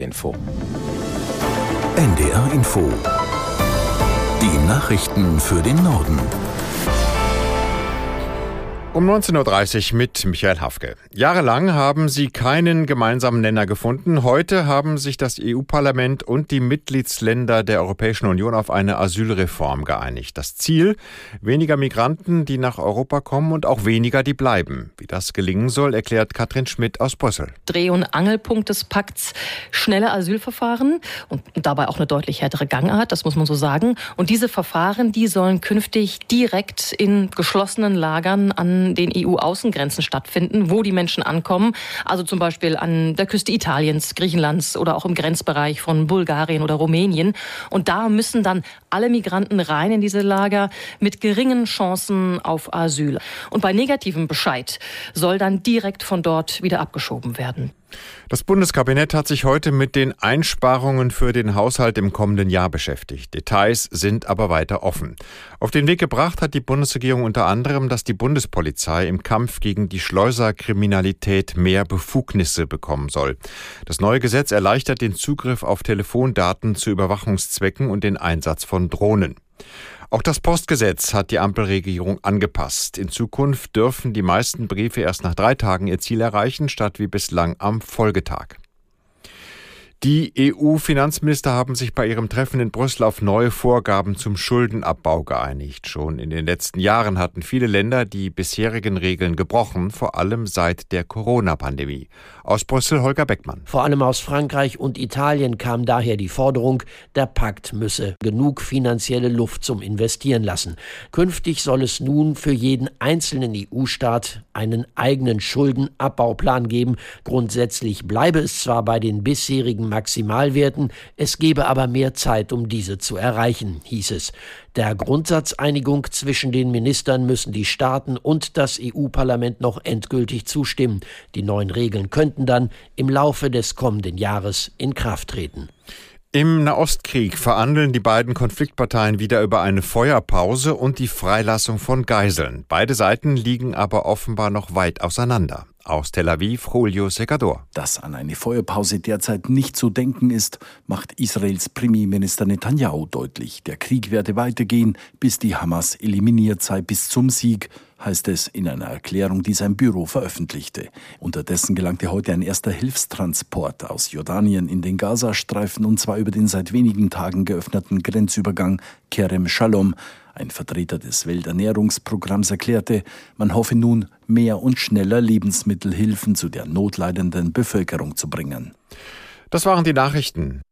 Info. NDR Info. Die Nachrichten für den Norden. Um 19.30 Uhr mit Michael Hafke. Jahrelang haben sie keinen gemeinsamen Nenner gefunden. Heute haben sich das EU-Parlament und die Mitgliedsländer der Europäischen Union auf eine Asylreform geeinigt. Das Ziel, weniger Migranten, die nach Europa kommen und auch weniger, die bleiben. Wie das gelingen soll, erklärt Katrin Schmidt aus Brüssel. Dreh- und Angelpunkt des Pakts, schnelle Asylverfahren und dabei auch eine deutlich härtere Gangart, das muss man so sagen. Und diese Verfahren, die sollen künftig direkt in geschlossenen Lagern an den EU-Außengrenzen stattfinden, wo die Menschen ankommen. Also zum Beispiel an der Küste Italiens, Griechenlands oder auch im Grenzbereich von Bulgarien oder Rumänien. Und da müssen dann alle Migranten rein in diese Lager mit geringen Chancen auf Asyl. Und bei negativem Bescheid soll dann direkt von dort wieder abgeschoben werden. Das Bundeskabinett hat sich heute mit den Einsparungen für den Haushalt im kommenden Jahr beschäftigt. Details sind aber weiter offen. Auf den Weg gebracht hat die Bundesregierung unter anderem, dass die Bundespolizei im Kampf gegen die Schleuserkriminalität mehr Befugnisse bekommen soll. Das neue Gesetz erleichtert den Zugriff auf Telefondaten zu Überwachungszwecken und den Einsatz von Drohnen. Auch das Postgesetz hat die Ampelregierung angepasst. In Zukunft dürfen die meisten Briefe erst nach drei Tagen ihr Ziel erreichen, statt wie bislang am Folgetag. Die EU-Finanzminister haben sich bei ihrem Treffen in Brüssel auf neue Vorgaben zum Schuldenabbau geeinigt. Schon in den letzten Jahren hatten viele Länder die bisherigen Regeln gebrochen, vor allem seit der Corona-Pandemie. Aus Brüssel Holger Beckmann. Vor allem aus Frankreich und Italien kam daher die Forderung, der Pakt müsse genug finanzielle Luft zum Investieren lassen. Künftig soll es nun für jeden einzelnen EU-Staat einen eigenen Schuldenabbauplan geben. Grundsätzlich bleibe es zwar bei den bisherigen Maximalwerten, es gebe aber mehr Zeit, um diese zu erreichen, hieß es. Der Grundsatzeinigung zwischen den Ministern müssen die Staaten und das EU-Parlament noch endgültig zustimmen. Die neuen Regeln könnten dann im Laufe des kommenden Jahres in Kraft treten. Im Nahostkrieg verhandeln die beiden Konfliktparteien wieder über eine Feuerpause und die Freilassung von Geiseln. Beide Seiten liegen aber offenbar noch weit auseinander. Aus Tel Aviv, Julio Secador. Dass an eine Feuerpause derzeit nicht zu denken ist, macht Israels Premierminister Netanyahu deutlich. Der Krieg werde weitergehen, bis die Hamas eliminiert sei, bis zum Sieg, heißt es in einer Erklärung, die sein Büro veröffentlichte. Unterdessen gelangte heute ein erster Hilfstransport aus Jordanien in den Gazastreifen und zwar über den seit wenigen Tagen geöffneten Grenzübergang Kerem Shalom. Ein Vertreter des Welternährungsprogramms erklärte, man hoffe nun, mehr und schneller Lebensmittelhilfen zu der notleidenden Bevölkerung zu bringen. Das waren die Nachrichten.